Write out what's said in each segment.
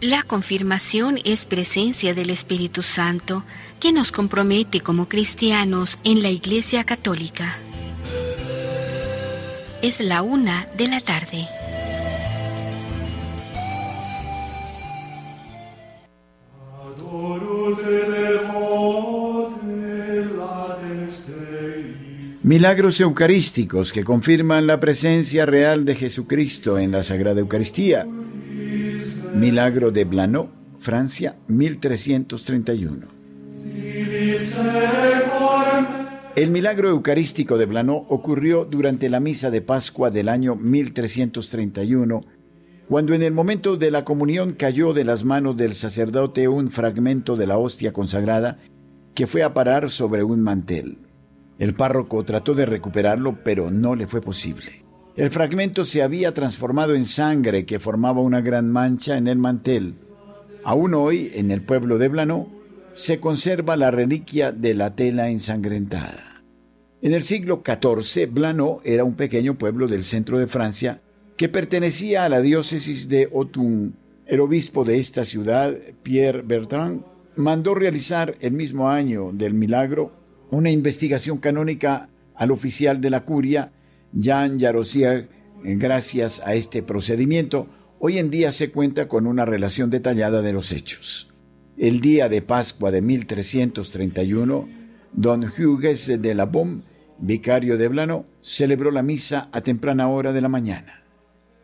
La confirmación es presencia del Espíritu Santo que nos compromete como cristianos en la Iglesia Católica. Es la una de la tarde. Milagros eucarísticos que confirman la presencia real de Jesucristo en la Sagrada Eucaristía. Milagro de Blanot, Francia, 1331. El milagro eucarístico de Blanot ocurrió durante la misa de Pascua del año 1331, cuando en el momento de la comunión cayó de las manos del sacerdote un fragmento de la hostia consagrada que fue a parar sobre un mantel. El párroco trató de recuperarlo, pero no le fue posible. El fragmento se había transformado en sangre que formaba una gran mancha en el mantel. Aún hoy, en el pueblo de Blanó, se conserva la reliquia de la tela ensangrentada. En el siglo XIV, Blanó era un pequeño pueblo del centro de Francia que pertenecía a la diócesis de Autun. El obispo de esta ciudad, Pierre Bertrand, mandó realizar el mismo año del milagro una investigación canónica al oficial de la curia Jean Jarosier, gracias a este procedimiento, hoy en día se cuenta con una relación detallada de los hechos. El día de Pascua de 1331, don Hugues de la Baume, vicario de Blano, celebró la misa a temprana hora de la mañana.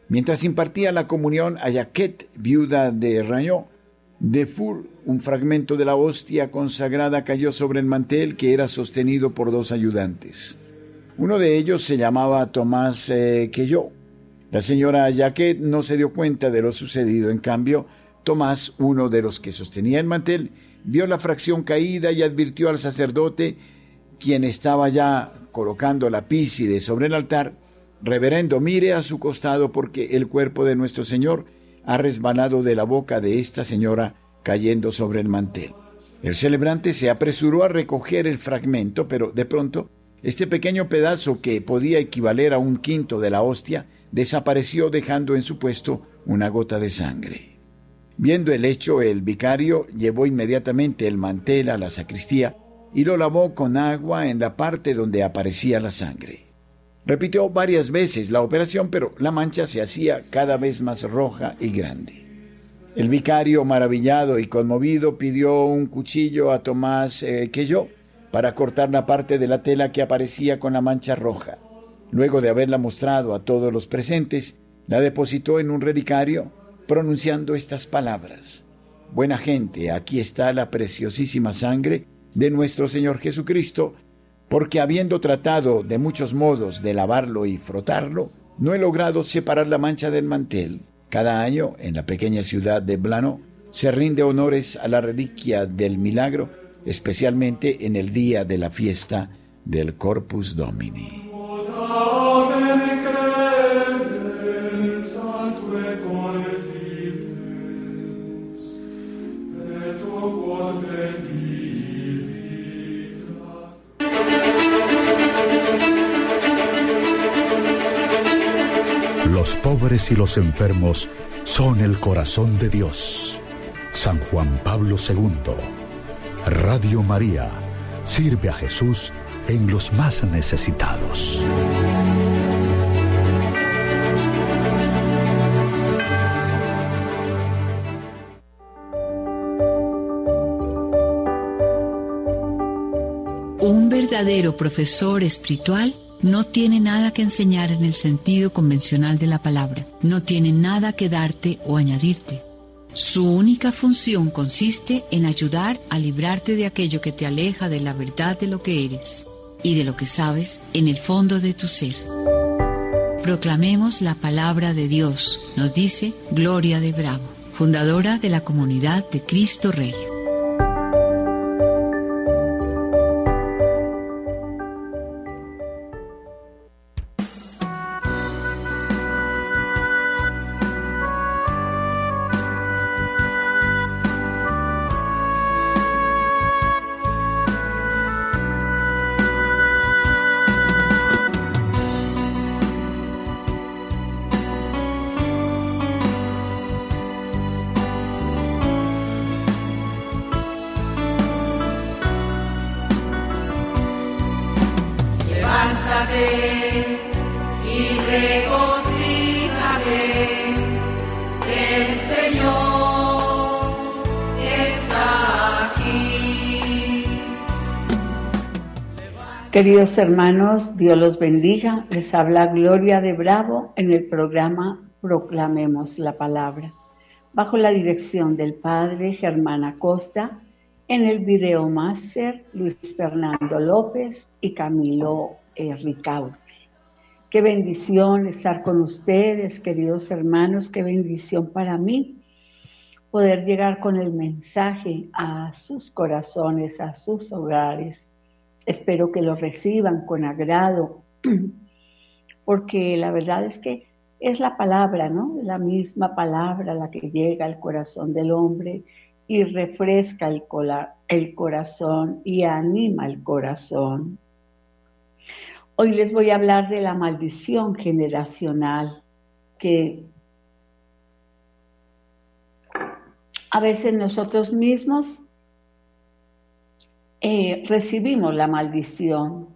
Mientras impartía la comunión a Jacquette, viuda de Rañó, de Four, un fragmento de la hostia consagrada cayó sobre el mantel que era sostenido por dos ayudantes. Uno de ellos se llamaba Tomás eh. La señora Jacquet no se dio cuenta de lo sucedido. En cambio, Tomás, uno de los que sostenía el mantel, vio la fracción caída y advirtió al sacerdote, quien estaba ya colocando la pícide sobre el altar, Reverendo, mire a su costado porque el cuerpo de nuestro Señor ha resbalado de la boca de esta señora cayendo sobre el mantel. El celebrante se apresuró a recoger el fragmento, pero de pronto este pequeño pedazo, que podía equivaler a un quinto de la hostia, desapareció dejando en su puesto una gota de sangre. Viendo el hecho, el vicario llevó inmediatamente el mantel a la sacristía y lo lavó con agua en la parte donde aparecía la sangre. Repitió varias veces la operación, pero la mancha se hacía cada vez más roja y grande. El vicario, maravillado y conmovido, pidió un cuchillo a Tomás eh, que yo para cortar la parte de la tela que aparecía con la mancha roja. Luego de haberla mostrado a todos los presentes, la depositó en un relicario, pronunciando estas palabras. Buena gente, aquí está la preciosísima sangre de nuestro Señor Jesucristo, porque habiendo tratado de muchos modos de lavarlo y frotarlo, no he logrado separar la mancha del mantel. Cada año, en la pequeña ciudad de Blano, se rinde honores a la reliquia del milagro especialmente en el día de la fiesta del Corpus Domini. Los pobres y los enfermos son el corazón de Dios. San Juan Pablo II Radio María sirve a Jesús en los más necesitados. Un verdadero profesor espiritual no tiene nada que enseñar en el sentido convencional de la palabra, no tiene nada que darte o añadirte su única función consiste en ayudar a librarte de aquello que te aleja de la verdad de lo que eres y de lo que sabes en el fondo de tu ser. Proclamemos la palabra de Dios, nos dice Gloria de Bravo, fundadora de la comunidad de Cristo Rey. Queridos hermanos, Dios los bendiga. Les habla Gloria de Bravo en el programa Proclamemos la Palabra, bajo la dirección del Padre Germán Acosta, en el video máster Luis Fernando López y Camilo eh, Ricaute. Qué bendición estar con ustedes, queridos hermanos, qué bendición para mí poder llegar con el mensaje a sus corazones, a sus hogares Espero que lo reciban con agrado, porque la verdad es que es la palabra, ¿no? La misma palabra la que llega al corazón del hombre y refresca el, el corazón y anima el corazón. Hoy les voy a hablar de la maldición generacional que a veces nosotros mismos eh, recibimos la maldición.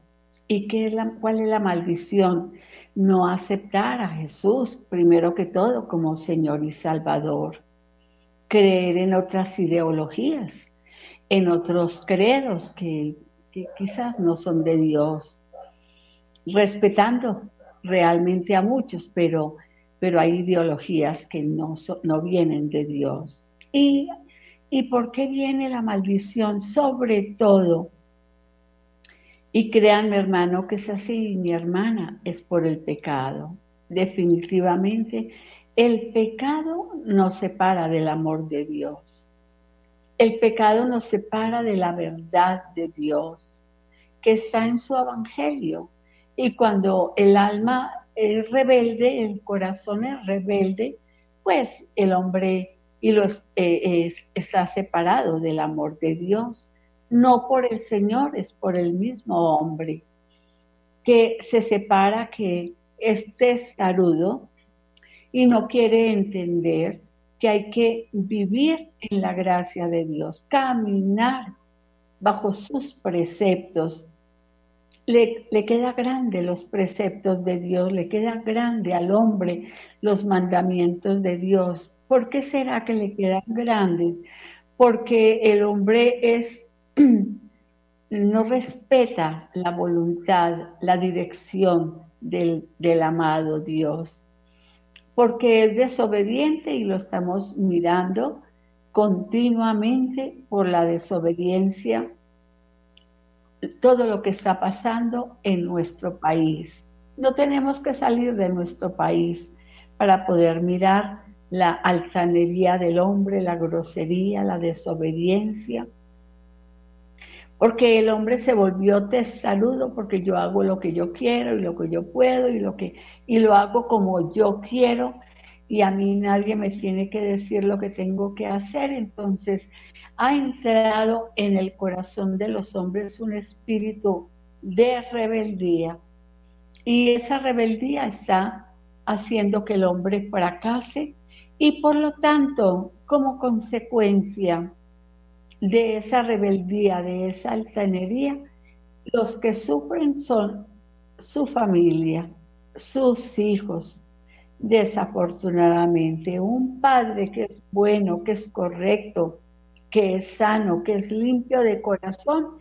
¿Y qué es la, cuál es la maldición? No aceptar a Jesús, primero que todo, como Señor y Salvador. Creer en otras ideologías, en otros credos que, quizás no son de Dios. Respetando realmente a muchos, pero, pero hay ideologías que no, no vienen de Dios. Y ¿Y por qué viene la maldición? Sobre todo, y créanme hermano que es así, mi hermana, es por el pecado. Definitivamente, el pecado nos separa del amor de Dios. El pecado nos separa de la verdad de Dios, que está en su evangelio. Y cuando el alma es rebelde, el corazón es rebelde, pues el hombre y lo, eh, está separado del amor de Dios, no por el Señor, es por el mismo hombre que se separa, que es testarudo y no quiere entender que hay que vivir en la gracia de Dios, caminar bajo sus preceptos. Le, le, queda grande los preceptos de Dios, le queda grande al hombre los mandamientos de Dios, ¿Por qué será que le quedan grandes? Porque el hombre es no respeta la voluntad, la dirección del, del, amado Dios, porque es desobediente y lo estamos mirando continuamente por la desobediencia, todo lo que está pasando en nuestro país. No tenemos que salir de nuestro país para poder mirar la altanería del hombre, la grosería, la desobediencia. Porque el hombre se volvió testarudo porque yo hago lo que yo quiero y lo que yo puedo y lo que y lo hago como yo quiero y a mí nadie me tiene que decir lo que tengo que hacer. Entonces ha entrado en el corazón de los hombres un espíritu de rebeldía y esa rebeldía está haciendo que el hombre fracase y por lo tanto, como consecuencia de esa rebeldía, de esa altanería, los que sufren son su familia, sus hijos. Desafortunadamente, un padre que es bueno, que es correcto, que es sano, que es limpio de corazón,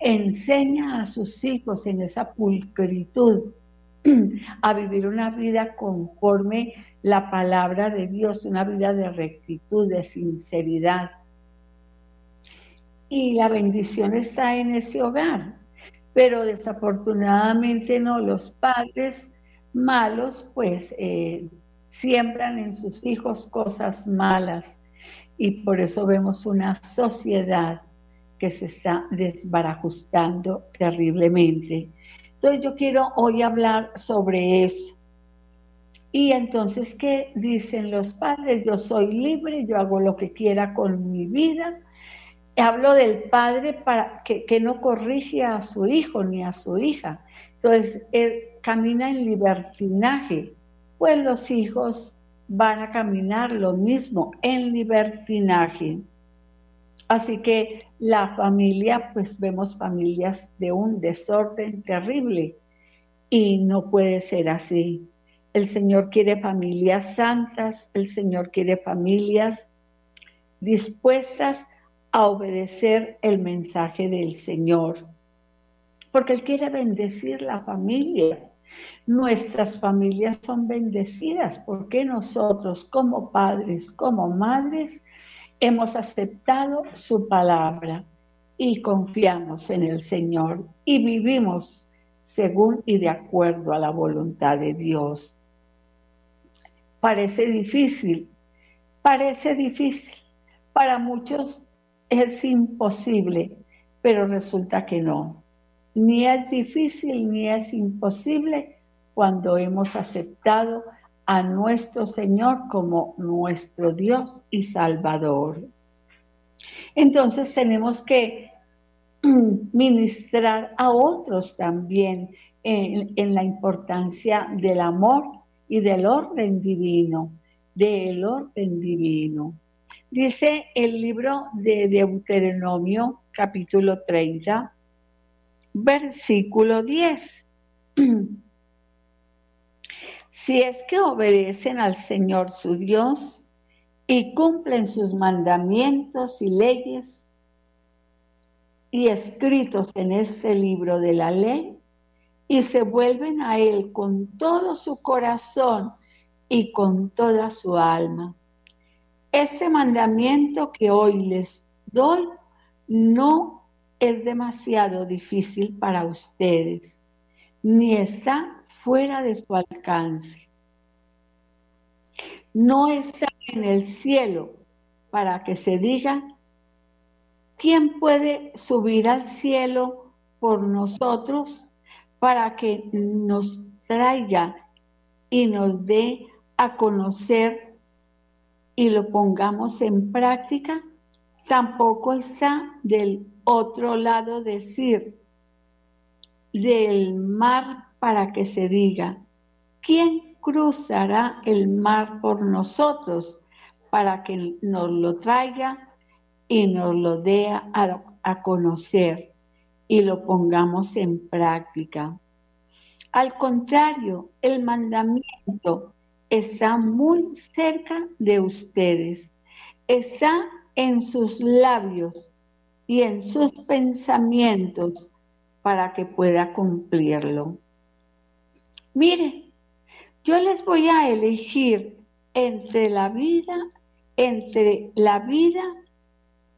enseña a sus hijos en esa pulcritud a vivir una vida conforme la palabra de Dios, una vida de rectitud, de sinceridad. Y la bendición está en ese hogar. Pero desafortunadamente no, los padres malos pues eh, siembran en sus hijos cosas malas y por eso vemos una sociedad que se está desbarajustando terriblemente. Entonces yo quiero hoy hablar sobre eso. Y entonces, ¿qué dicen los padres? Yo soy libre, yo hago lo que quiera con mi vida. Hablo del padre para que, no corrige a su hijo ni a su hija. Entonces, él camina en libertinaje. Pues los hijos van a caminar lo mismo, en libertinaje. Así que la familia, pues vemos familias de un desorden terrible y no puede ser así. El Señor quiere familias santas, el Señor quiere familias dispuestas a obedecer el mensaje del Señor. porque Él quiere bendecir la familia. Nuestras familias son bendecidas porque nosotros como padres, como madres, hemos aceptado su palabra y confiamos en el Señor y vivimos según y de acuerdo a la voluntad de Dios. Parece difícil, parece difícil. Para muchos es imposible, pero resulta que no. Ni es difícil ni es imposible cuando hemos aceptado a nuestro Señor como nuestro Dios y Salvador. Entonces tenemos que ministrar a otros también en, la importancia del amor y del orden divino, del orden divino. Dice el libro de Deuteronomio capítulo 30, versículo 10. si es que obedecen al Señor su Dios y cumplen sus mandamientos y leyes y escritos en este libro de la ley, y se vuelven a Él con todo su corazón y con toda su alma. Este mandamiento que hoy les doy no es demasiado difícil para ustedes, ni está fuera de su alcance. No está en el cielo para que se diga, ¿quién puede subir al cielo por nosotros para que nos traiga y nos dé a conocer y lo pongamos en práctica? Tampoco está del otro lado decir, del mar para que se diga, ¿quién cruzará el mar por nosotros para que nos lo traiga y nos lo dé a, a conocer y lo pongamos en práctica? Al contrario, el mandamiento está muy cerca de ustedes, está en sus labios y en sus pensamientos para que pueda cumplirlo. Mire, yo les voy a elegir entre la vida, entre la vida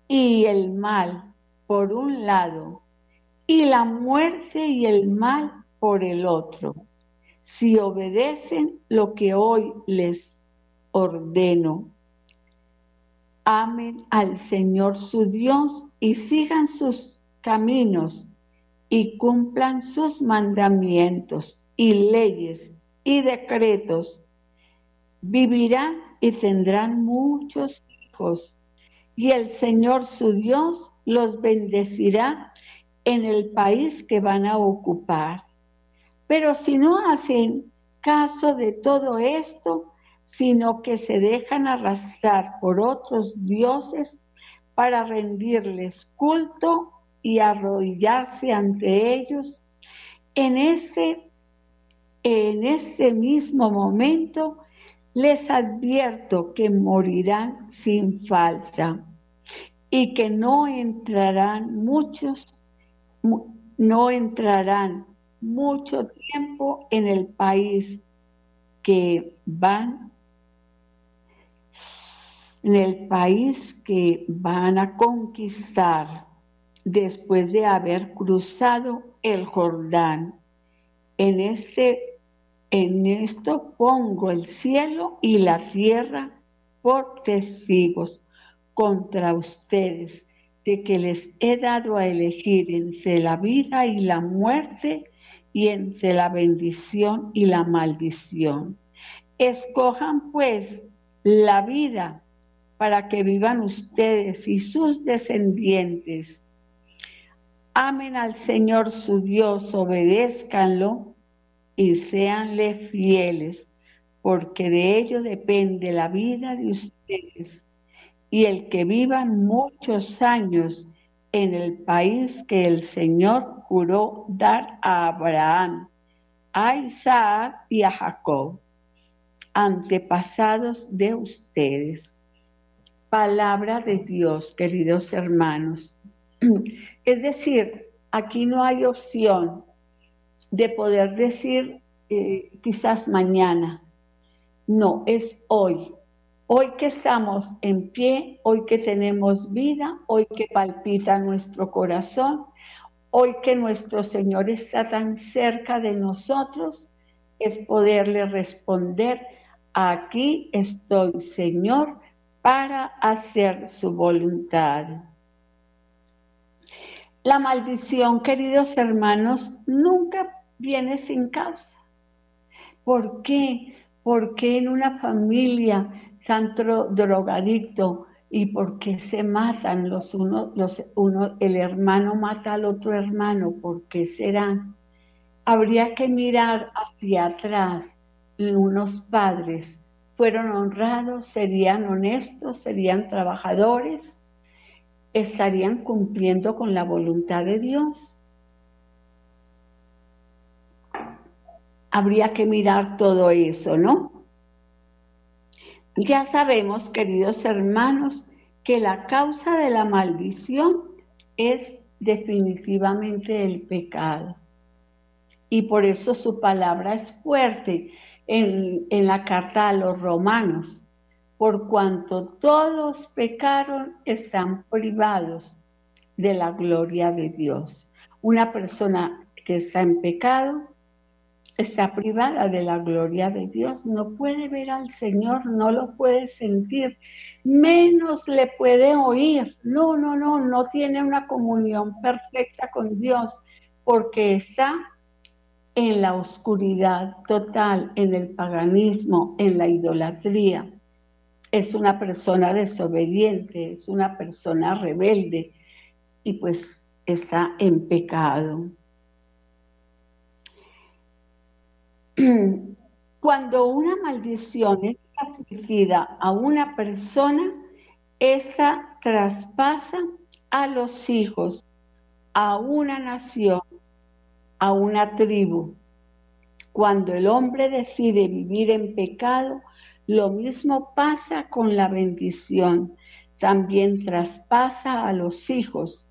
y el mal, por un lado, y la muerte y el mal por el otro, si obedecen lo que hoy les ordeno. Amen al Señor su Dios y sigan sus caminos y cumplan sus mandamientos y leyes y decretos, vivirán y tendrán muchos hijos, y el Señor su Dios los bendecirá en el país que van a ocupar. Pero si no hacen caso de todo esto, sino que se dejan arrastrar por otros dioses para rendirles culto y arrodillarse ante ellos, en este en este mismo momento les advierto que morirán sin falta y que no entrarán muchos, no entrarán mucho tiempo en el país que van, en el país que van a conquistar después de haber cruzado el Jordán. En este en esto pongo el cielo y la tierra por testigos contra ustedes de que les he dado a elegir entre la vida y la muerte y entre la bendición y la maldición. Escojan pues la vida para que vivan ustedes y sus descendientes. Amen al Señor su Dios, obedézcanlo y séanle fieles, porque de ello depende la vida de ustedes y el que vivan muchos años en el país que el Señor juró dar a Abraham, a Isaac y a Jacob, antepasados de ustedes. Palabra de Dios, queridos hermanos. Es decir, aquí no hay opción de poder decir eh, quizás mañana. No, es hoy. Hoy que estamos en pie, hoy que tenemos vida, hoy que palpita nuestro corazón, hoy que nuestro Señor está tan cerca de nosotros, es poderle responder, aquí estoy, Señor, para hacer su voluntad. La maldición, queridos hermanos, nunca viene sin causa. ¿Por qué? Porque en una familia santo drogadicto y por qué se matan los unos, los uno, el hermano mata al otro hermano, ¿por qué serán? Habría que mirar hacia atrás. Unos padres fueron honrados, serían honestos, serían trabajadores, estarían cumpliendo con la voluntad de Dios. Habría que mirar todo eso, ¿no? Ya sabemos, queridos hermanos, que la causa de la maldición es definitivamente el pecado. Y por eso su palabra es fuerte en, en la carta a los romanos por cuanto todos pecaron, están privados de la gloria de Dios. Una persona que está en pecado está privada de la gloria de Dios, no puede ver al Señor, no lo puede sentir, menos le puede oír. No, no, no, no tiene una comunión perfecta con Dios porque está en la oscuridad total, en el paganismo, en la idolatría es una persona desobediente, es una persona rebelde y pues está en pecado. Cuando una maldición es transmitida a una persona, esa traspasa a los hijos, a una nación, a una tribu. Cuando el hombre decide vivir en pecado, lo mismo pasa con la bendición. También traspasa a los hijos,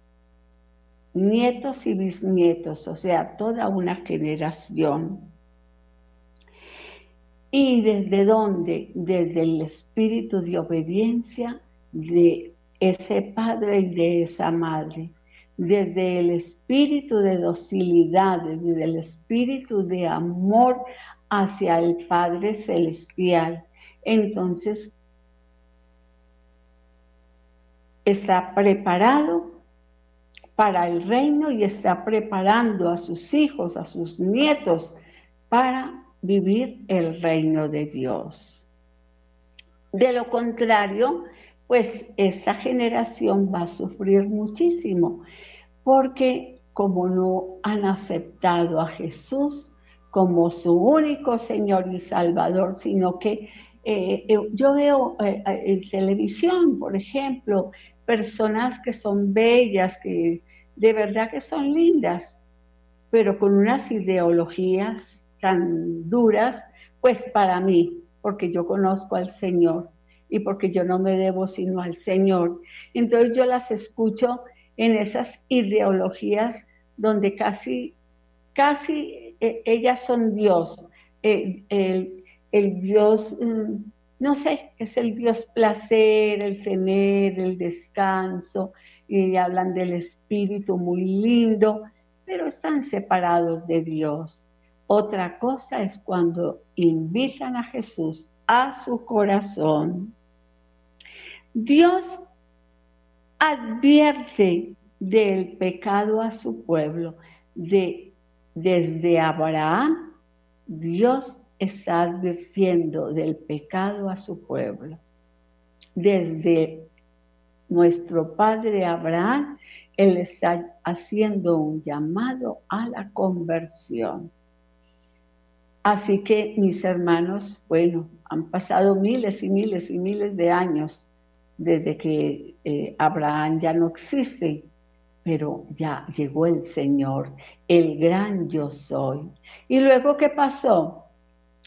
nietos y bisnietos, o sea, toda una generación. ¿Y desde dónde? Desde el espíritu de obediencia de ese padre y de esa madre. Desde el espíritu de docilidad, desde el espíritu de amor hacia el Padre Celestial entonces está preparado para el reino y está preparando a sus hijos, a sus nietos, para vivir el reino de Dios. De lo contrario, pues esta generación va a sufrir muchísimo, porque como no han aceptado a Jesús como su único Señor y Salvador, sino que eh, eh, yo veo eh, en televisión, por ejemplo, personas que son bellas, que de verdad que son lindas, pero con unas ideologías tan duras, pues para mí, porque yo conozco al Señor y porque yo no me debo sino al Señor. Entonces yo las escucho en esas ideologías donde casi, casi ellas son Dios. el, el Dios, mm, no sé, es el Dios placer, el tener, el descanso, y hablan del espíritu muy lindo, pero están separados de Dios. Otra cosa es cuando invitan a Jesús a su corazón. Dios advierte del pecado a su pueblo. De, desde Abraham, Dios está advirtiendo del pecado a su pueblo. Desde nuestro padre Abraham, él está haciendo un llamado a la conversión. Así que mis hermanos, bueno, han pasado miles y miles y miles de años desde que eh, Abraham ya no existe, pero ya llegó el Señor, el gran yo soy. ¿Y luego qué pasó?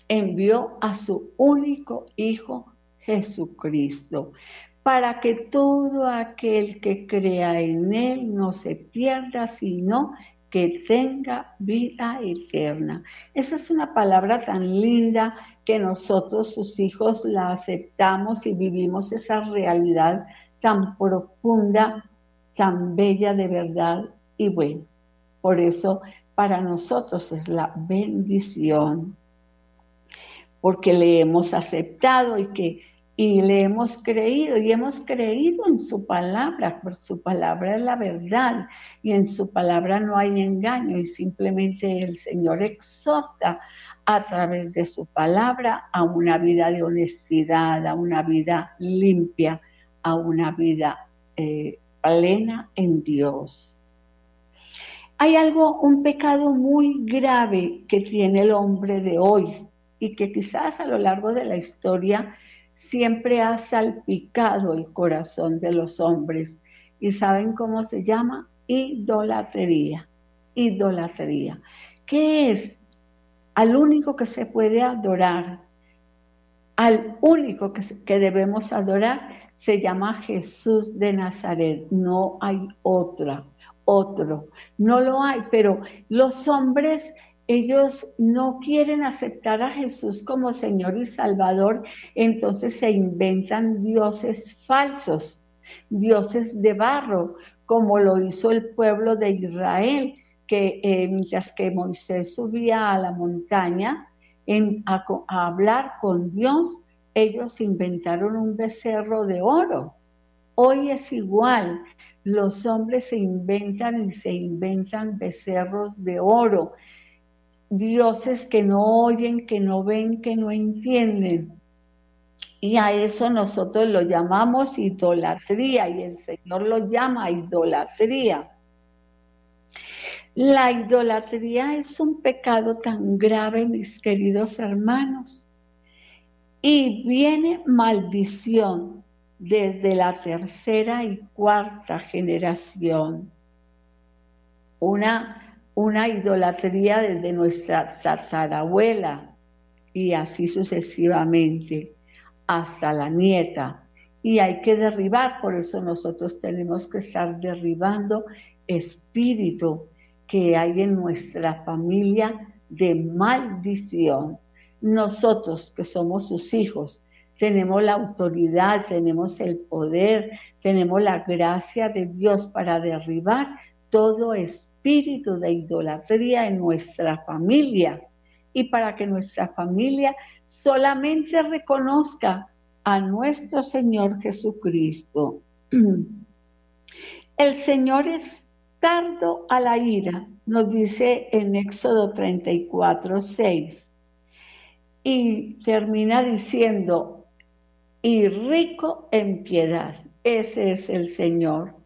envió a su único Hijo Jesucristo para que todo aquel que crea en Él no se pierda, sino que tenga vida eterna. Esa es una palabra tan linda que nosotros, sus hijos, la aceptamos y vivimos esa realidad tan profunda, tan bella de verdad y bueno. Por eso para nosotros es la bendición, porque le hemos aceptado y que y le hemos creído y hemos creído en su palabra, por su palabra es la verdad y en su palabra no hay engaño y simplemente el Señor exhorta a través de su palabra a una vida de honestidad, a una vida limpia, a una vida eh, plena en Dios. Hay algo, un pecado muy grave que tiene el hombre de hoy y que quizás a lo largo de la historia siempre ha salpicado el corazón de los hombres. ¿Y saben cómo se llama? Idolatría. Idolatría. ¿Qué es? Al único que se puede adorar, al único que, que debemos adorar, se llama Jesús de Nazaret. No hay otra, otro. No lo hay, pero los hombres ellos no quieren aceptar a Jesús como Señor y Salvador, entonces se inventan dioses falsos, dioses de barro, como lo hizo el pueblo de Israel, que eh, mientras que Moisés subía a la montaña a, a hablar con Dios, ellos inventaron un becerro de oro. Hoy es igual, los hombres se inventan y se inventan becerros de oro dioses que no oyen, que no ven, que no entienden. Y a eso nosotros lo llamamos idolatría y el Señor lo llama idolatría. La idolatría es un pecado tan grave, mis queridos hermanos. Y viene maldición desde la tercera y cuarta generación. Una una idolatría desde nuestra tatarabuela y así sucesivamente hasta la nieta. Y hay que derribar, por eso nosotros tenemos que estar derribando espíritu que hay en nuestra familia de maldición. Nosotros que somos sus hijos, tenemos la autoridad, tenemos el poder, tenemos la gracia de Dios para derribar todo espíritu espíritu de idolatría en nuestra familia y para que nuestra familia solamente reconozca a nuestro Señor Jesucristo. El Señor es tardo a la ira, nos dice en Éxodo 34, 6. Y termina diciendo, y rico en piedad. Ese es el Señor.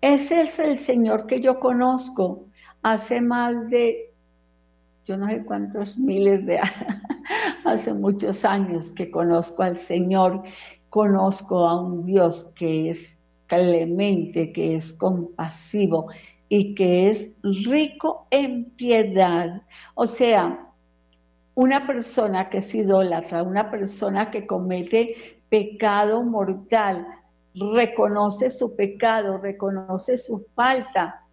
Ese es el Señor que yo conozco hace más de, yo no sé cuántos miles de años, hace muchos años que conozco al Señor, conozco a un Dios que es clemente, que es compasivo y que es rico en piedad. O sea, una persona que es idólatra, una persona que comete pecado mortal, reconoce su pecado, reconoce su falta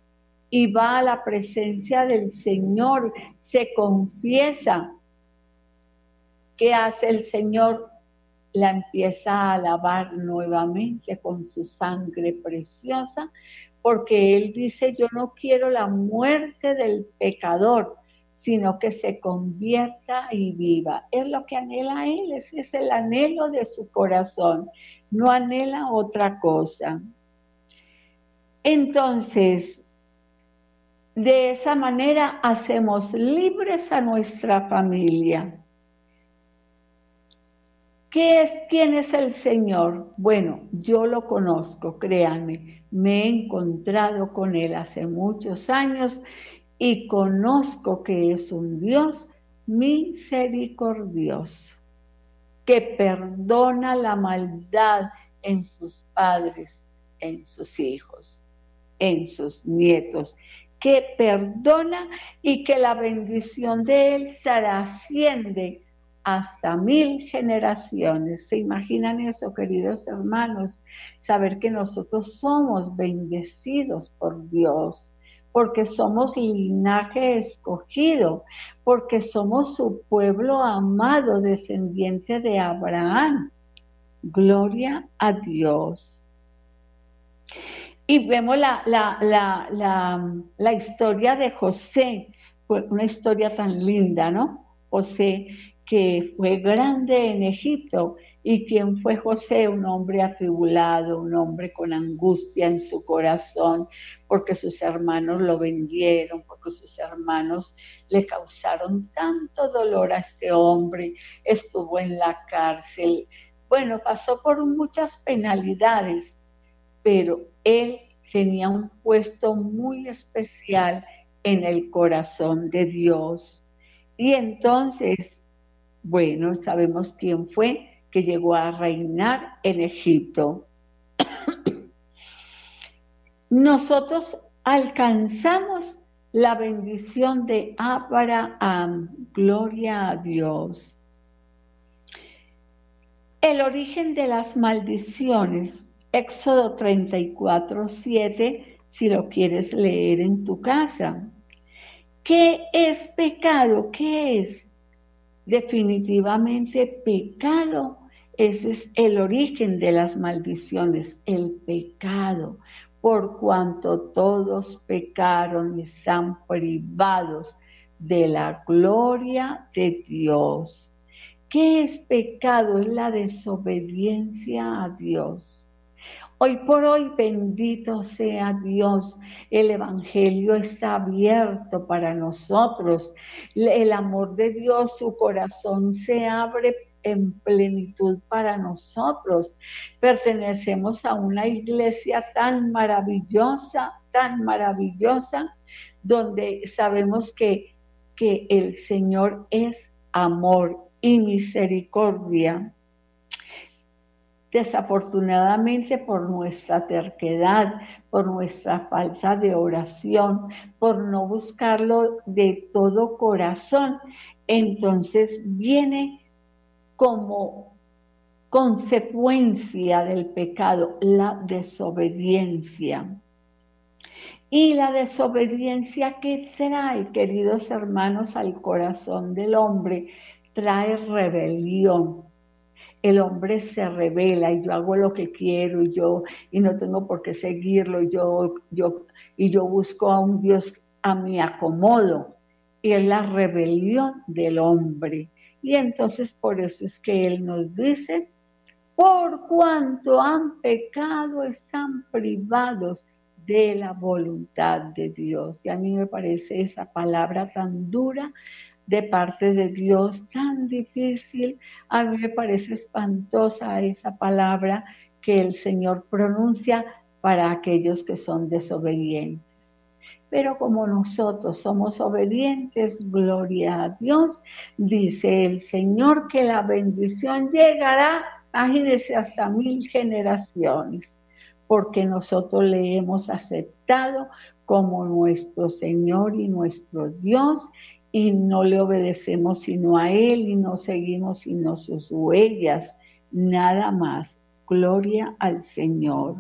y va a la presencia del Señor, se confiesa. ¿Qué hace el Señor? La empieza a alabar nuevamente con su sangre preciosa, porque Él dice, yo no quiero la muerte del pecador, sino que se convierta y viva. Es lo que anhela Él, es el anhelo de su corazón no anhela otra cosa. Entonces, de esa manera hacemos libres a nuestra familia. ¿Qué es, ¿Quién es el Señor? Bueno, yo lo conozco, créanme, me he encontrado con Él hace muchos años y conozco que es un Dios misericordioso que perdona la maldad en sus padres, en sus hijos, en sus nietos, que perdona y que la bendición de Él trasciende hasta mil generaciones. ¿Se imaginan eso, queridos hermanos? Saber que nosotros somos bendecidos por Dios, porque somos linaje escogido, porque somos su pueblo amado, descendiente de Abraham. Gloria a Dios. Y vemos la, la, historia de José, una historia tan linda, ¿no? José que fue grande en Egipto y quien fue José, un hombre atribulado, un hombre con angustia en su corazón, porque sus hermanos lo vendieron, porque sus hermanos le causaron tanto dolor a este hombre, estuvo en la cárcel, bueno, pasó por muchas penalidades, pero él tenía un puesto muy especial en el corazón de Dios. Y entonces, bueno, sabemos quién fue que llegó a reinar en Egipto. Nosotros alcanzamos la bendición de Abraham. Gloria a Dios. El origen de las maldiciones, Éxodo 34, 7, si lo quieres leer en tu casa. ¿Qué es pecado? ¿Qué es? Definitivamente pecado. Ese es el origen de las maldiciones, el pecado. Por cuanto todos pecaron y están privados de la gloria de Dios. ¿Qué es pecado? Es la desobediencia a Dios. Hoy por hoy, bendito sea Dios, el Evangelio está abierto para nosotros. El amor de Dios, su corazón se abre en plenitud para nosotros. Pertenecemos a una iglesia tan maravillosa, tan maravillosa, donde sabemos que, que el Señor es amor y misericordia. Desafortunadamente por nuestra terquedad, por nuestra falta de oración, por no buscarlo de todo corazón, entonces viene como consecuencia del pecado la desobediencia. Y la desobediencia que trae, queridos hermanos, al corazón del hombre, trae rebelión. El hombre se revela y yo hago lo que quiero y yo y no tengo por qué seguirlo y yo, yo, y yo busco a un Dios a mi acomodo. Y es la rebelión del hombre. Y entonces por eso es que Él nos dice, por cuanto han pecado, están privados de la voluntad de Dios. Y a mí me parece esa palabra tan dura de parte de Dios tan difícil. A mí me parece espantosa esa palabra que el Señor pronuncia para aquellos que son desobedientes. Pero como nosotros somos obedientes, gloria a Dios, dice el Señor que la bendición llegará, imagínense, hasta mil generaciones, porque nosotros le hemos aceptado como nuestro Señor y nuestro Dios y no le obedecemos sino a Él y no seguimos sino sus huellas, nada más. Gloria al Señor.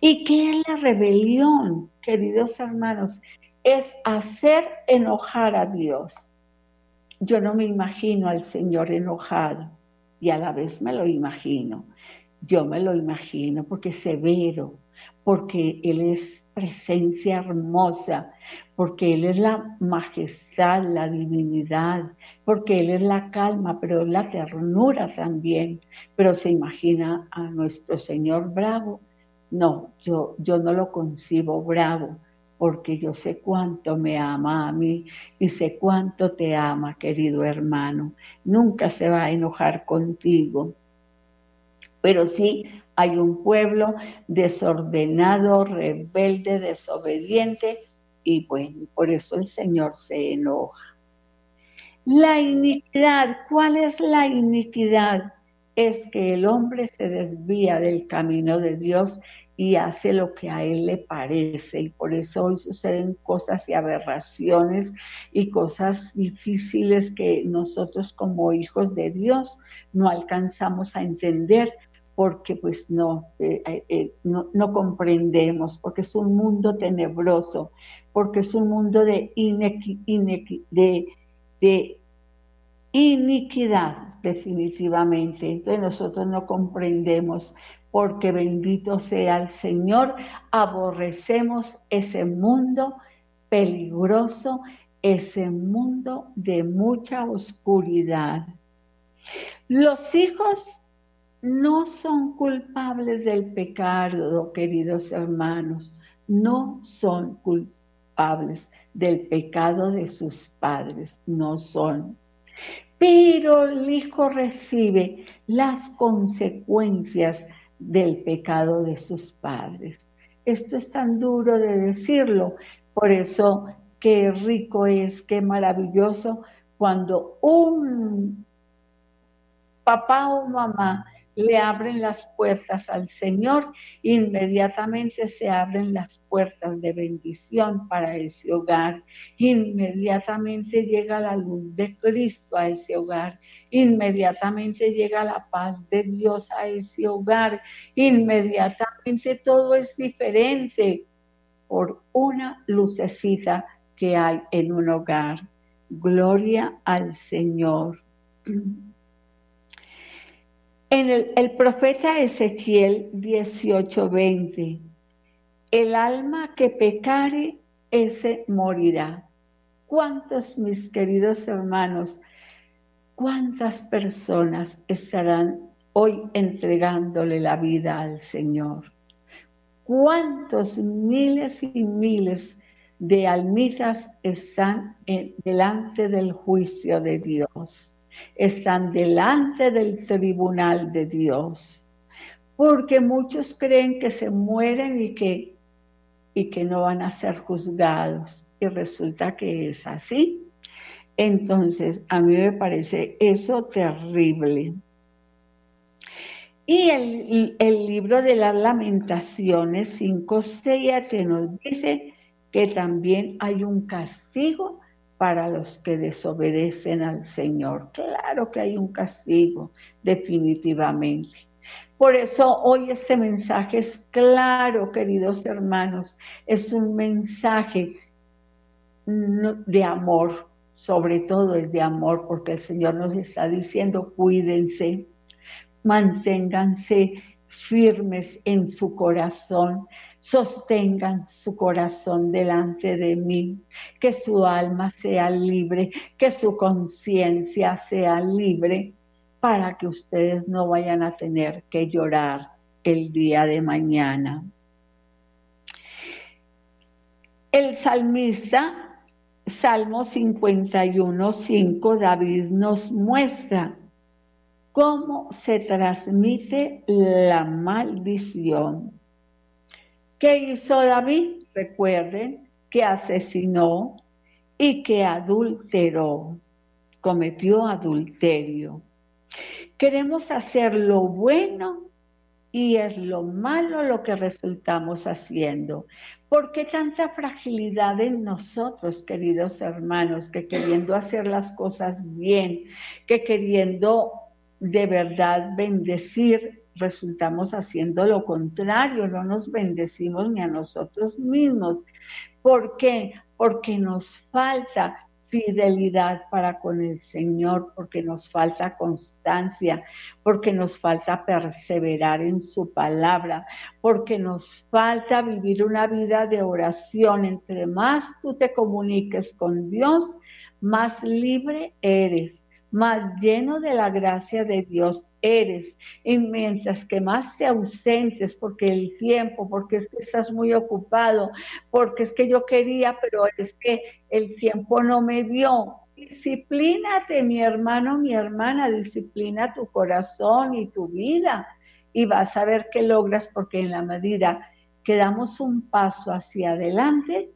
¿Y qué es la rebelión, queridos hermanos? Es hacer enojar a Dios. Yo no me imagino al Señor enojado y a la vez me lo imagino. Yo me lo imagino porque es severo, porque Él es presencia hermosa, porque Él es la majestad, la divinidad, porque Él es la calma, pero la ternura también. Pero se imagina a nuestro Señor bravo. No, yo, yo no lo concibo bravo, porque yo sé cuánto me ama a mí y sé cuánto te ama, querido hermano. Nunca se va a enojar contigo. Pero sí hay un pueblo desordenado, rebelde, desobediente, y bueno, por eso el Señor se enoja. La iniquidad, ¿cuál es la iniquidad? Es que el hombre se desvía del camino de Dios y hace lo que a él le parece. Y por eso hoy suceden cosas y aberraciones y cosas difíciles que nosotros como hijos de Dios no alcanzamos a entender porque pues no, eh, eh, eh, no, comprendemos, porque es un mundo tenebroso, porque es un mundo de, de iniquidad, definitivamente. Entonces nosotros no comprendemos porque bendito sea el Señor, aborrecemos ese mundo peligroso, ese mundo de mucha oscuridad. Los hijos no son culpables del pecado, queridos hermanos, no son culpables del pecado de sus padres, no son. Pero el hijo recibe las consecuencias del pecado de sus padres. Esto es tan duro de decirlo, por eso qué rico es, qué maravilloso cuando un papá o mamá le abren las puertas al Señor, inmediatamente se abren las puertas de bendición para ese hogar, inmediatamente llega la luz de Cristo a ese hogar, inmediatamente llega la paz de Dios a ese hogar, inmediatamente todo es diferente por una lucecita que hay en un hogar. Gloria al Señor. En el, profeta Ezequiel 18:20, el alma que pecare, ese morirá. ¿Cuántos, mis queridos hermanos, cuántas personas estarán hoy entregándole la vida al Señor? ¿Cuántos miles y miles de almitas están delante del juicio de Dios? Están delante del tribunal de Dios. Porque muchos creen que se mueren y que, y que no van a ser juzgados. Y resulta que es así. Entonces, a mí me parece eso terrible. Y el, el libro de las lamentaciones 5, 7 nos dice que también hay un castigo para los que desobedecen al Señor. Claro que hay un castigo, definitivamente. Por eso hoy este mensaje es claro, queridos hermanos, es un mensaje de amor, sobre todo es de amor, porque el Señor nos está diciendo, cuídense, manténganse firmes en su corazón, sostengan su corazón delante de mí, que su alma sea libre, que su conciencia sea libre, para que ustedes no vayan a tener que llorar el día de mañana. El salmista, Salmo 51, 5, David nos muestra cómo se transmite la maldición ¿Qué hizo David? Recuerden que asesinó y que adulteró, cometió adulterio. Queremos hacer lo bueno y es lo malo lo que resultamos haciendo. ¿Por qué tanta fragilidad en nosotros, queridos hermanos, que queriendo hacer las cosas bien, que queriendo de verdad bendecir resultamos haciendo lo contrario, no nos bendecimos ni a nosotros mismos. ¿Por qué? Porque nos falta fidelidad para con el Señor, porque nos falta constancia, porque nos falta perseverar en su palabra, porque nos falta vivir una vida de oración. Entre más tú te comuniques con Dios, más libre eres más lleno de la gracia de Dios eres. Y mientras que más te ausentes, porque el tiempo, porque es que estás muy ocupado, porque es que yo quería, pero es que el tiempo no me dio. Disciplínate, mi hermano, mi hermana, disciplina tu corazón y tu vida y vas a ver qué logras porque en la medida que damos un paso hacia adelante,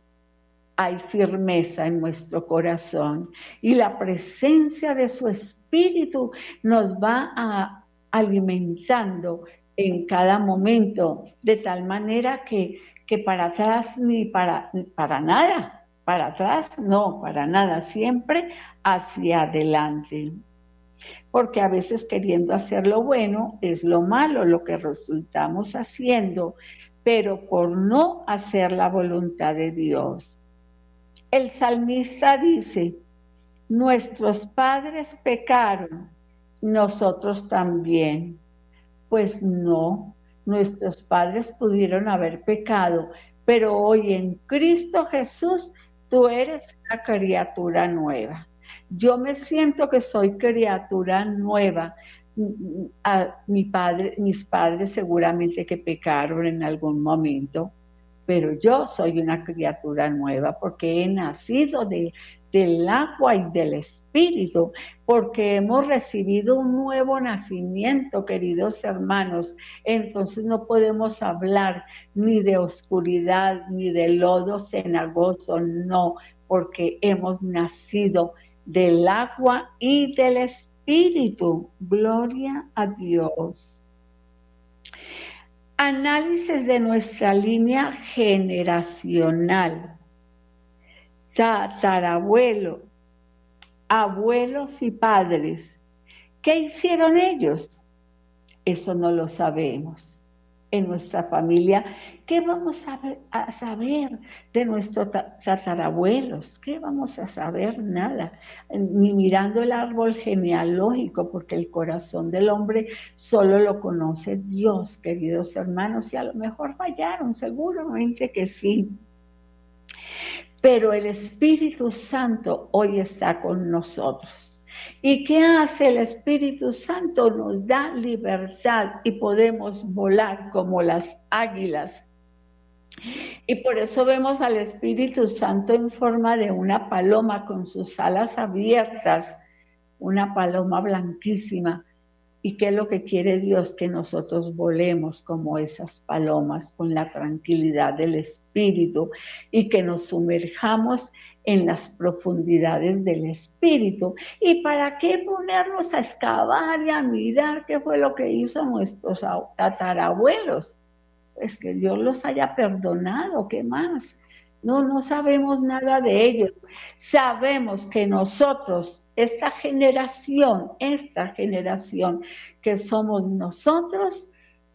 hay firmeza en nuestro corazón y la presencia de su espíritu nos va alimentando en cada momento, de tal manera que, que para atrás ni para, para nada, para atrás no, para nada, siempre hacia adelante. Porque a veces queriendo hacer lo bueno es lo malo lo que resultamos haciendo, pero por no hacer la voluntad de Dios. El salmista dice, nuestros padres pecaron, nosotros también. Pues no, nuestros padres pudieron haber pecado, pero hoy en Cristo Jesús tú eres una criatura nueva. Yo me siento que soy criatura nueva. A mi padre, mis padres seguramente que pecaron en algún momento, pero yo soy una criatura nueva porque he nacido de, del agua y del espíritu, porque hemos recibido un nuevo nacimiento, queridos hermanos. Entonces no podemos hablar ni de oscuridad, ni de lodo cenagoso, no, porque hemos nacido del agua y del espíritu. Gloria a Dios. Análisis de nuestra línea generacional tatarabuelos, abuelos y padres. ¿Qué hicieron ellos? Eso no lo sabemos. En nuestra familia, ¿qué vamos a, saber de nuestros tatarabuelos? ¿Qué vamos a saber? Nada. Ni mirando el árbol genealógico, porque el corazón del hombre solo lo conoce Dios, queridos hermanos, y a lo mejor fallaron, seguramente que sí pero el Espíritu Santo hoy está con nosotros. ¿Y qué hace el Espíritu Santo? Nos da libertad y podemos volar como las águilas. Y por eso vemos al Espíritu Santo en forma de una paloma con sus alas abiertas, una paloma blanquísima ¿Y qué es lo que quiere Dios? Que nosotros volemos como esas palomas con la tranquilidad del Espíritu y que nos sumerjamos en las profundidades del Espíritu. ¿Y para qué ponernos a excavar y a mirar qué fue lo que hizo nuestros tatarabuelos? Pues que Dios los haya perdonado, ¿qué más? No, no sabemos nada de ellos. Sabemos que nosotros esta generación, esta generación que somos nosotros,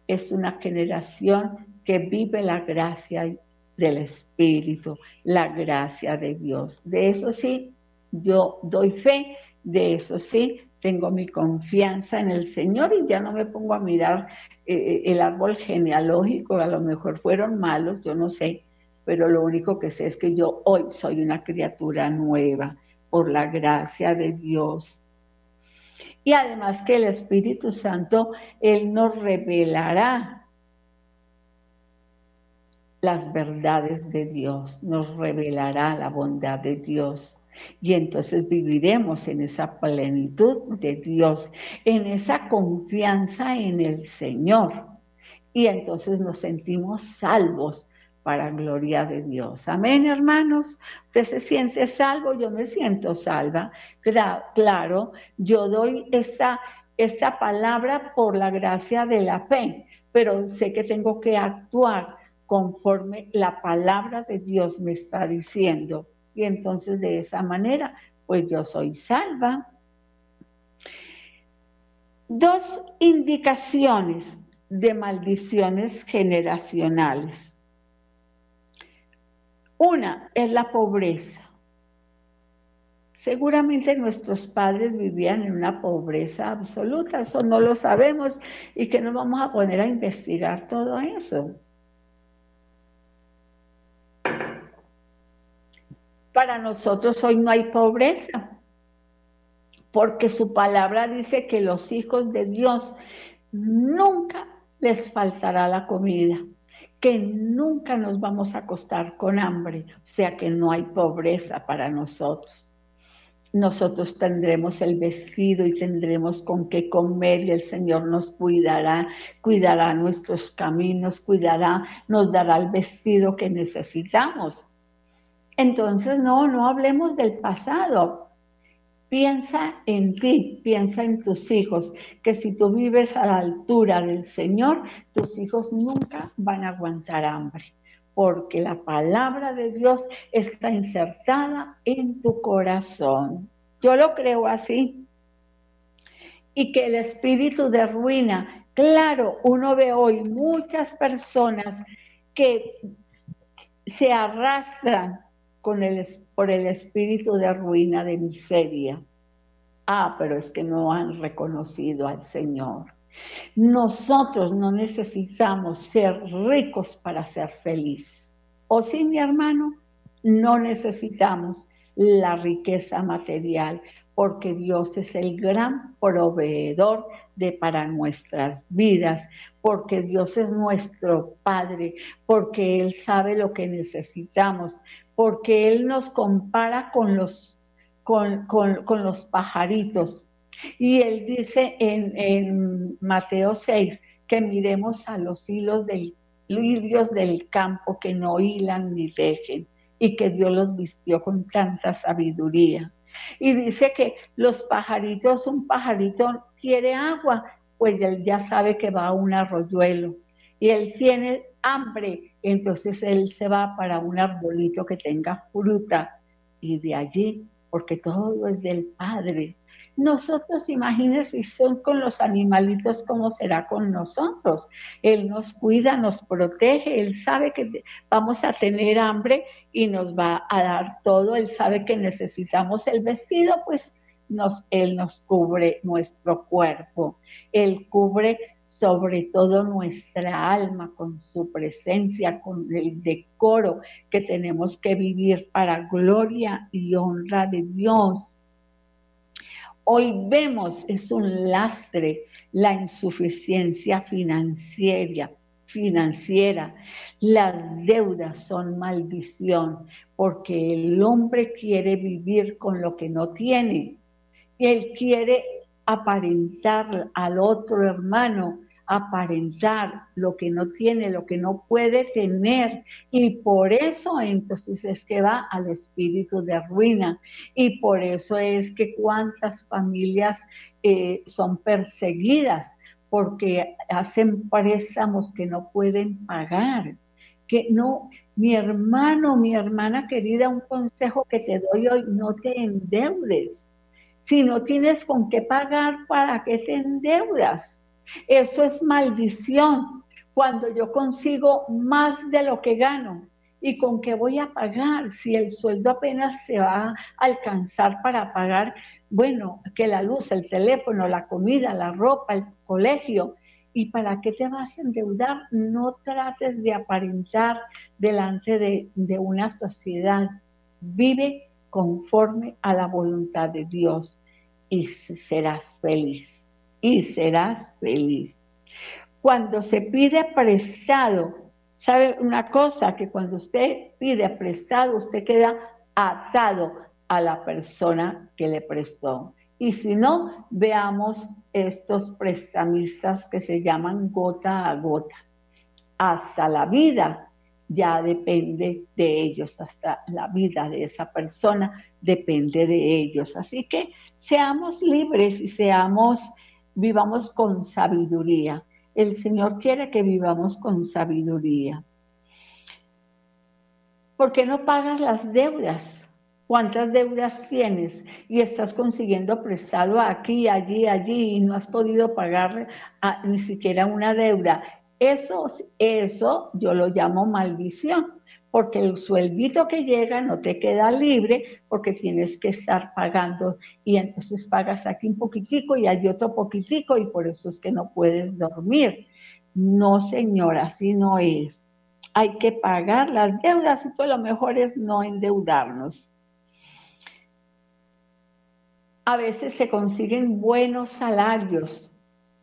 es una generación que vive la gracia del Espíritu, la gracia de Dios. De eso sí, yo doy fe, de eso sí, tengo mi confianza en el Señor y ya no me pongo a mirar eh, eh, el árbol genealógico, a lo mejor fueron malos, yo no sé, pero lo único que sé es que yo hoy soy una criatura nueva por la gracia de Dios. Y además que el Espíritu Santo, Él nos revelará las verdades de Dios, nos revelará la bondad de Dios. Y entonces viviremos en esa plenitud de Dios, en esa confianza en el Señor. Y entonces nos sentimos salvos, para gloria de Dios. Amén, hermanos. Usted se siente salvo, yo me siento salva. Claro, yo doy esta, esta palabra por la gracia de la fe, pero sé que tengo que actuar conforme la palabra de Dios me está diciendo. Y entonces de esa manera, pues yo soy salva. Dos indicaciones de maldiciones generacionales. Una es la pobreza. Seguramente nuestros padres vivían en una pobreza absoluta, eso no lo sabemos y que nos vamos a poner a investigar todo eso. Para nosotros hoy no hay pobreza, porque su palabra dice que los hijos de Dios nunca les faltará la comida que nunca nos vamos a acostar con hambre, o sea que no hay pobreza para nosotros. Nosotros tendremos el vestido y tendremos con qué comer y el Señor nos cuidará, cuidará nuestros caminos, cuidará, nos dará el vestido que necesitamos. Entonces, no, no hablemos del pasado. Piensa en ti, piensa en tus hijos, que si tú vives a la altura del Señor, tus hijos nunca van a aguantar hambre, porque la palabra de Dios está insertada en tu corazón. Yo lo creo así. Y que el espíritu de ruina, claro, uno ve hoy muchas personas que se arrastran por el espíritu de ruina, de miseria. Ah, pero es que no han reconocido al Señor. Nosotros no necesitamos ser ricos para ser felices. ¿O sí, mi hermano? No necesitamos la riqueza material porque Dios es el gran proveedor de para nuestras vidas, porque Dios es nuestro Padre, porque Él sabe lo que necesitamos, porque Él nos compara con los, con, los pajaritos. Y Él dice en, Mateo 6 que miremos a los hilos del, lirios del campo que no hilan ni dejen y que Dios los vistió con tanta sabiduría. Y dice que los pajaritos, un pajarito quiere agua, pues él ya sabe que va a un arroyuelo. Y él tiene hambre, entonces él se va para un arbolito que tenga fruta y de allí, porque todo es del Padre. Nosotros, imagínense, si son con los animalitos, ¿cómo será con nosotros? Él nos cuida, nos protege, Él sabe que vamos a tener hambre y nos va a dar todo, Él sabe que necesitamos el vestido, pues Él nos cubre nuestro cuerpo, Él cubre sobre todo nuestra alma con su presencia, con el decoro que tenemos que vivir para gloria y honra de Dios. Hoy vemos, es un lastre la insuficiencia financiera, financiera. Las deudas son maldición porque el hombre quiere vivir con lo que no tiene. Él quiere aparentar al otro hermano aparentar lo que no tiene, lo que no puede tener. Y por eso entonces es que va al espíritu de ruina. Y por eso es que cuántas familias eh, son perseguidas porque hacen préstamos que no pueden pagar. Que no, mi hermano, mi hermana querida, un consejo que te doy hoy, no te endeudes. Si no tienes con qué pagar, ¿para qué te endeudas? Eso es maldición. Cuando yo consigo más de lo que gano, ¿y con qué voy a pagar? Si el sueldo apenas se va a alcanzar para pagar, bueno, que la luz, el teléfono, la comida, la ropa, el colegio. ¿Y para qué te vas a endeudar? No trates de aparentar delante de, de una sociedad. Vive conforme a la voluntad de Dios y serás feliz y serás feliz. Cuando se pide prestado, ¿sabe una cosa? Que cuando usted pide prestado, usted queda atado a la persona que le prestó. Y si no, veamos estos prestamistas que se llaman gota a gota. Hasta la vida ya depende de ellos, hasta la vida de esa persona depende de ellos. Así que seamos libres y seamos vivamos con sabiduría. El Señor quiere que vivamos con sabiduría. ¿Por qué no pagas las deudas? ¿Cuántas deudas tienes? Y estás consiguiendo prestado aquí, allí, allí y no has podido pagar ni siquiera una deuda. Eso, eso yo lo llamo maldición porque el sueldito que llega no te queda libre porque tienes que estar pagando y entonces pagas aquí un poquitico y hay otro poquitico y por eso es que no puedes dormir. No, señora, así no es. Hay que pagar las deudas y todo lo mejor es no endeudarnos. A veces se consiguen buenos salarios,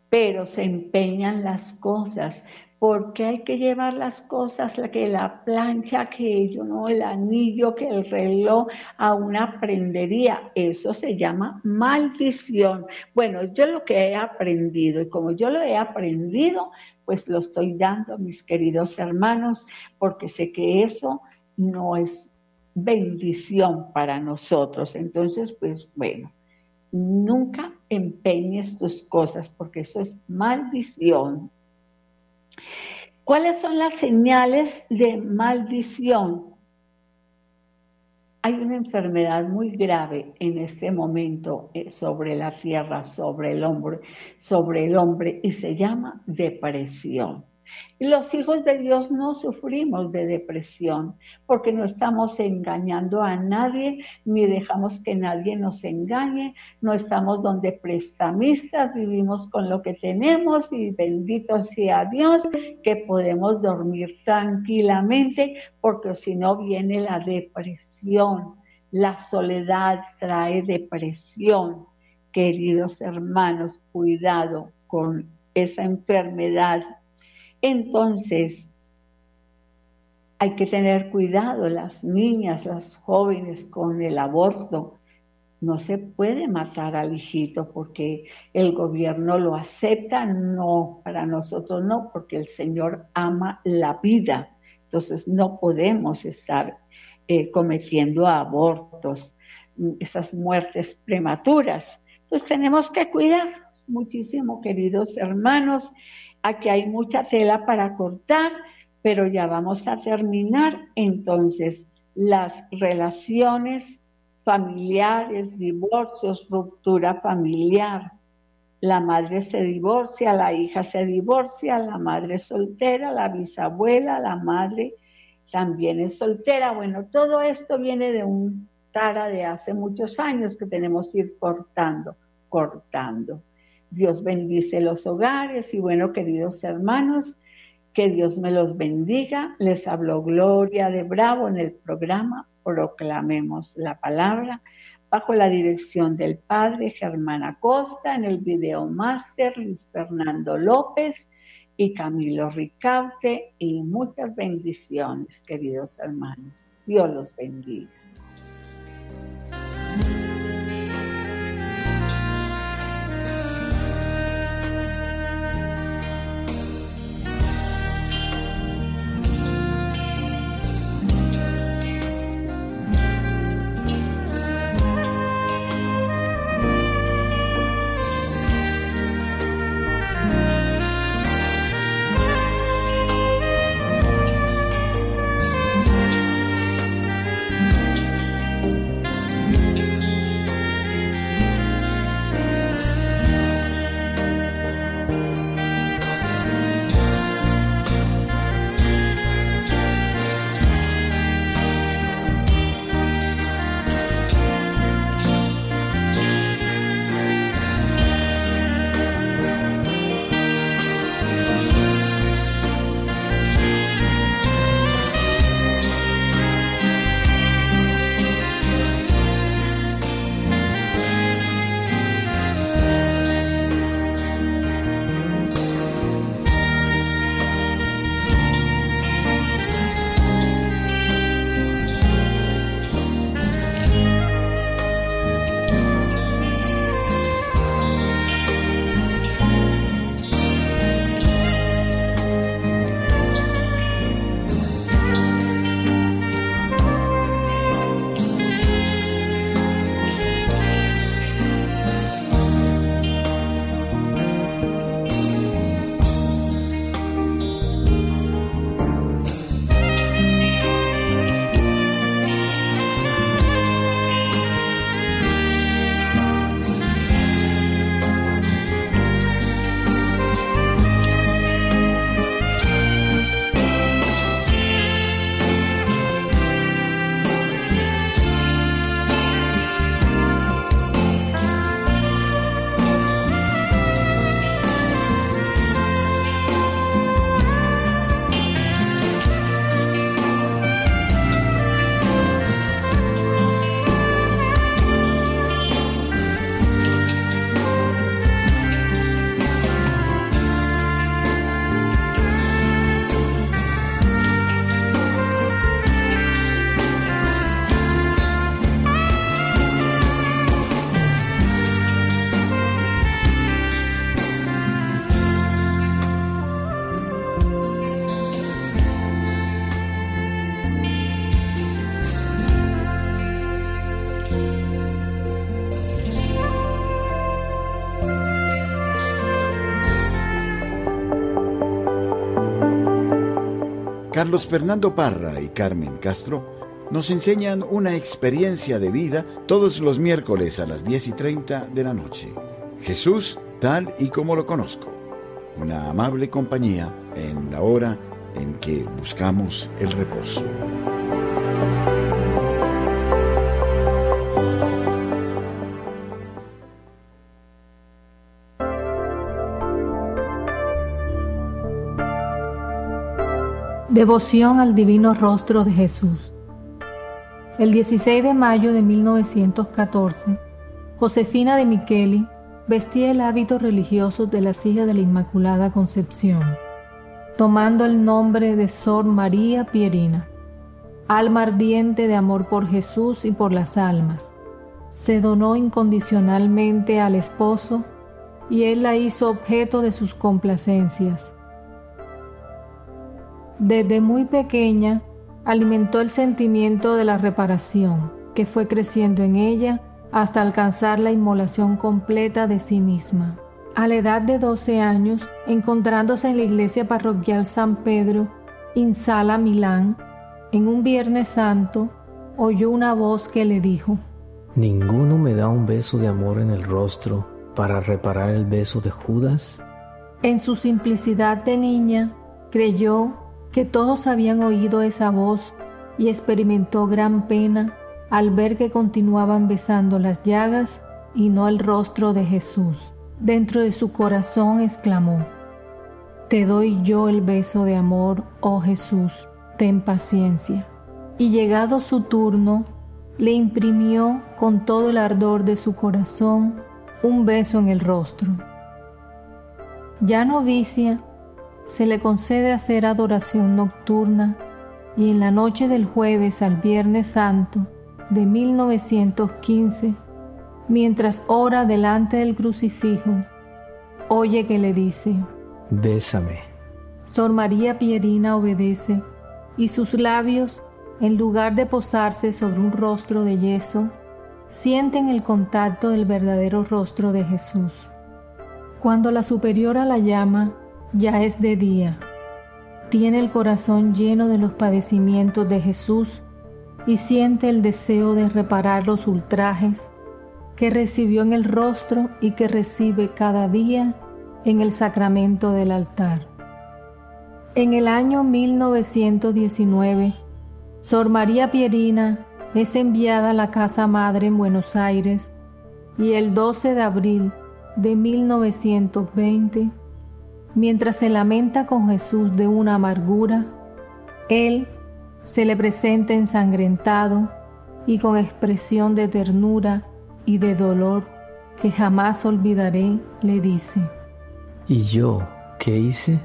pero se empeñan las cosas, porque hay que llevar las cosas, que la plancha, que yo no, el anillo, que el reloj a una prendería. Eso se llama maldición. Bueno, yo lo que he aprendido, y como yo lo he aprendido, pues lo estoy dando a mis queridos hermanos, porque sé que eso no es bendición para nosotros. Entonces, pues bueno, nunca empeñes tus cosas porque eso es maldición. ¿Cuáles son las señales de maldición? Hay una enfermedad muy grave en este momento eh, sobre la tierra, sobre el hombre, sobre el hombre y se llama depresión. Y los hijos de Dios no sufrimos de depresión porque no estamos engañando a nadie ni dejamos que nadie nos engañe. No estamos donde prestamistas, vivimos con lo que tenemos y bendito sea Dios que podemos dormir tranquilamente porque si no viene la depresión. La soledad trae depresión. Queridos hermanos, cuidado con esa enfermedad entonces, hay que tener cuidado, las niñas, las jóvenes con el aborto. No se puede matar al hijito porque el gobierno lo acepta, no, para nosotros no, porque el Señor ama la vida. Entonces no podemos estar eh, cometiendo abortos, esas muertes prematuras. Entonces tenemos que cuidar muchísimo, queridos hermanos, Aquí hay mucha tela para cortar, pero ya vamos a terminar. Entonces, las relaciones familiares, divorcios, ruptura familiar. La madre se divorcia, la hija se divorcia, la madre es soltera, la bisabuela, la madre también es soltera. Bueno, todo esto viene de un tara de hace muchos años que tenemos que ir cortando, cortando. Dios bendice los hogares y bueno, queridos hermanos, que Dios me los bendiga. Les habló Gloria de Bravo en el programa Proclamemos la Palabra bajo la dirección del Padre Germán Acosta, en el video máster Luis Fernando López y Camilo Ricaute y muchas bendiciones, queridos hermanos. Dios los bendiga. Carlos Fernando Parra y Carmen Castro nos enseñan una experiencia de vida todos los miércoles a las 10 y 30 de la noche. Jesús tal y como lo conozco. Una amable compañía en la hora en que buscamos el reposo. Devoción al Divino Rostro de Jesús. El 16 de mayo de 1914, Josefina de Micheli vestía el hábito religioso de las hijas de la Inmaculada Concepción, tomando el nombre de Sor María Pierina, alma ardiente de amor por Jesús y por las almas. Se donó incondicionalmente al esposo y él la hizo objeto de sus complacencias desde muy pequeña alimentó el sentimiento de la reparación, que fue creciendo en ella hasta alcanzar la inmolación completa de sí misma. A la edad de 12 años, encontrándose en la iglesia parroquial San Pedro, Insala, Milán, en un Viernes Santo, oyó una voz que le dijo, ¿Ninguno me da un beso de amor en el rostro para reparar el beso de Judas? En su simplicidad de niña, creyó que todos habían oído esa voz y experimentó gran pena al ver que continuaban besando las llagas y no el rostro de Jesús. Dentro de su corazón exclamó, Te doy yo el beso de amor, oh Jesús, ten paciencia. Y llegado su turno, le imprimió con todo el ardor de su corazón un beso en el rostro. Ya novicia, se le concede hacer adoración nocturna y en la noche del jueves al Viernes Santo de 1915, mientras ora delante del crucifijo, oye que le dice, Bésame. Sor María Pierina obedece y sus labios, en lugar de posarse sobre un rostro de yeso, sienten el contacto del verdadero rostro de Jesús. Cuando la superiora la llama, ya es de día. Tiene el corazón lleno de los padecimientos de Jesús y siente el deseo de reparar los ultrajes que recibió en el rostro y que recibe cada día en el sacramento del altar. En el año 1919, Sor María Pierina es enviada a la Casa Madre en Buenos Aires y el 12 de abril de 1920 mientras se lamenta con Jesús de una amargura, Él se le presenta ensangrentado y con expresión de ternura y de dolor que jamás olvidaré, le dice, ¿Y yo qué hice?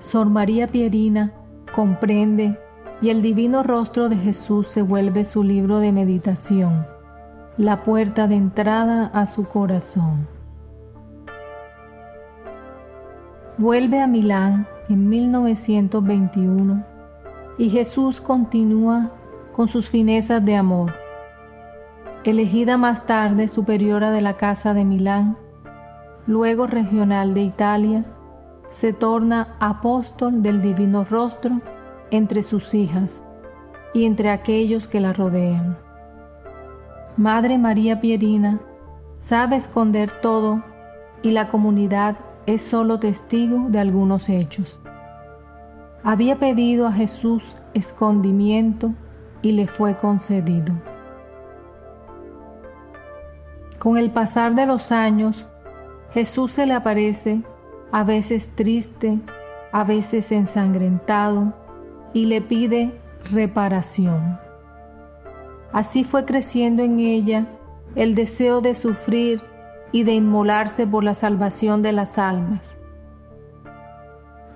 Sor María Pierina comprende y el divino rostro de Jesús se vuelve su libro de meditación, la puerta de entrada a su corazón. Vuelve a Milán en 1921 y Jesús continúa con sus finezas de amor. Elegida más tarde superiora de la Casa de Milán, luego regional de Italia, se torna apóstol del divino rostro entre sus hijas y entre aquellos que la rodean. Madre María Pierina sabe esconder todo y la comunidad es solo testigo de algunos hechos. Había pedido a Jesús escondimiento y le fue concedido. Con el pasar de los años, Jesús se le aparece, a veces triste, a veces ensangrentado, y le pide reparación. Así fue creciendo en ella el deseo de sufrir y de inmolarse por la salvación de las almas.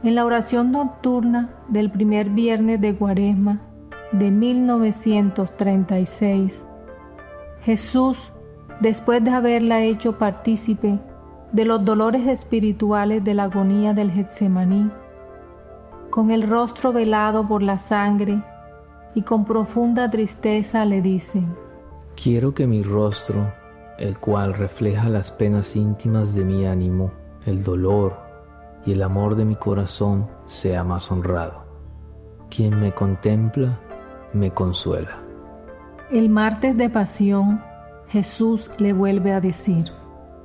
En la oración nocturna del primer viernes de Cuaresma de 1936, Jesús, después de haberla hecho partícipe de los dolores espirituales de la agonía del Getsemaní, con el rostro velado por la sangre y con profunda tristeza le dice, Quiero que mi rostro el cual refleja las penas íntimas de mi ánimo, el dolor, y el amor de mi corazón sea más honrado. Quien me contempla, me consuela. El martes de pasión, Jesús le vuelve a decir,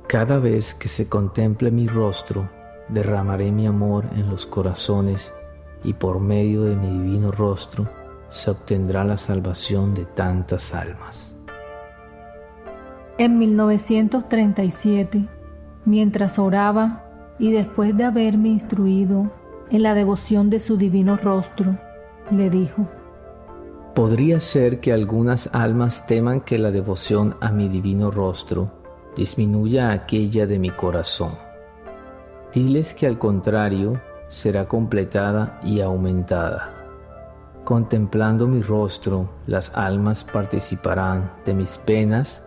Cada vez que se contemple mi rostro, derramaré mi amor en los corazones y por medio de mi divino rostro se obtendrá la salvación de tantas almas. En 1937, mientras oraba y después de haberme instruido en la devoción de su divino rostro, le dijo, Podría ser que algunas almas teman que la devoción a mi divino rostro disminuya aquella de mi corazón. Diles que al contrario será completada y aumentada. Contemplando mi rostro, las almas participarán de mis penas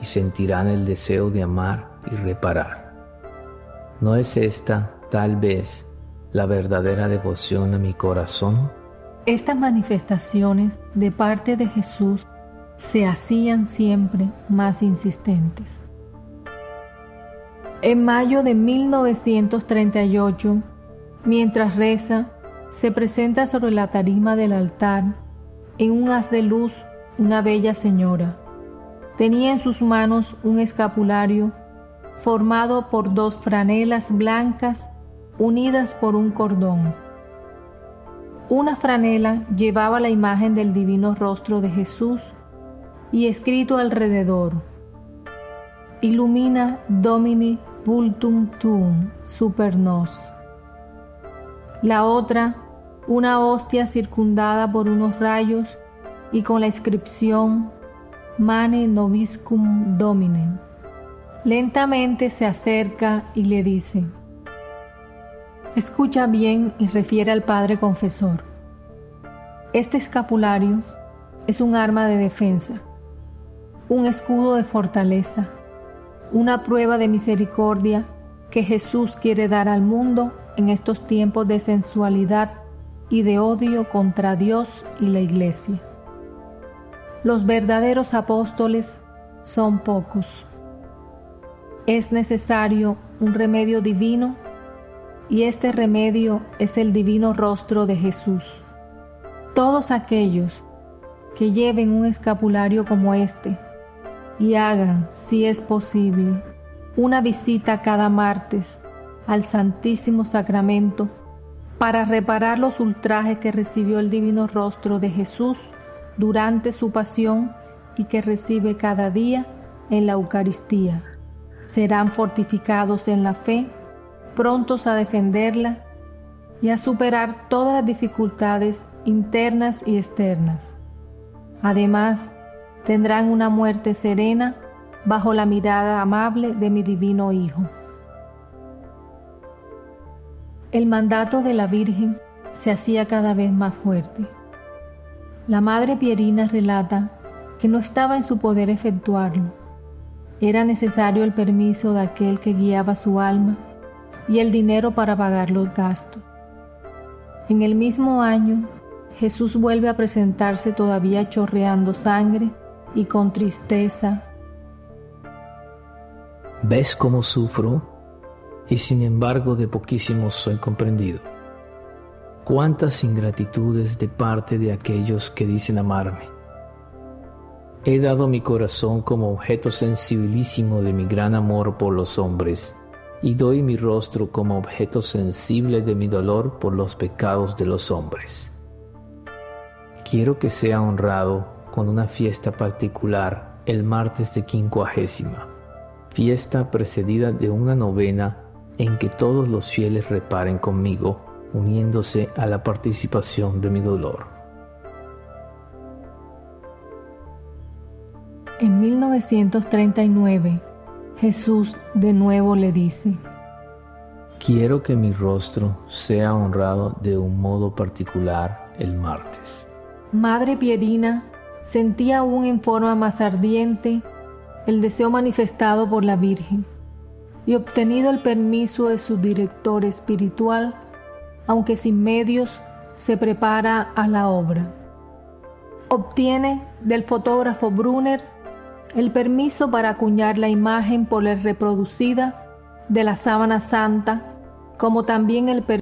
y sentirán el deseo de amar y reparar. ¿No es esta, tal vez, la verdadera devoción a mi corazón? Estas manifestaciones de parte de Jesús se hacían siempre más insistentes. En mayo de 1938, mientras reza, se presenta sobre la tarima del altar, en un haz de luz, una bella señora. Tenía en sus manos un escapulario formado por dos franelas blancas unidas por un cordón. Una franela llevaba la imagen del divino rostro de Jesús y escrito alrededor, Illumina Domini vultum tuum super nos. La otra, una hostia circundada por unos rayos y con la inscripción Mane Noviscum Domine. Lentamente se acerca y le dice, Escucha bien y refiere al Padre Confesor. Este escapulario es un arma de defensa, un escudo de fortaleza, una prueba de misericordia que Jesús quiere dar al mundo en estos tiempos de sensualidad y de odio contra Dios y la Iglesia. Los verdaderos apóstoles son pocos es necesario un remedio divino y este remedio es el divino rostro de Jesús. Todos aquellos que lleven un escapulario como este y hagan, si es posible, una visita cada martes al Santísimo Sacramento para reparar los ultrajes que recibió el divino rostro de Jesús durante su pasión y que recibe cada día en la Eucaristía serán fortificados en la fe, prontos a defenderla y a superar todas las dificultades internas y externas. Además, tendrán una muerte serena bajo la mirada amable de mi divino Hijo. El mandato de la Virgen se hacía cada vez más fuerte. La Madre Pierina relata que no estaba en su poder efectuarlo, era necesario el permiso de aquel que guiaba su alma y el dinero para pagar los gastos. En el mismo año, Jesús vuelve a presentarse todavía chorreando sangre y con tristeza. ¿Ves cómo sufro? Y sin embargo de poquísimo soy comprendido. Cuántas ingratitudes de parte de aquellos que dicen amarme He dado mi corazón como objeto sensibilísimo de mi gran amor por los hombres, y doy mi rostro como objeto sensible de mi dolor por los pecados de los hombres. Quiero que sea honrado con una fiesta particular el martes de quincuagésima, fiesta precedida de una novena en que todos los fieles reparen conmigo, uniéndose a la participación de mi dolor. En 1939, Jesús de nuevo le dice, Quiero que mi rostro sea honrado de un modo particular el martes. Madre Pierina sentía aún en forma más ardiente el deseo manifestado por la Virgen y obtenido el permiso de su director espiritual, aunque sin medios, se prepara a la obra. Obtiene del fotógrafo Brunner el permiso para acuñar la imagen por la reproducida de la sábana santa como también el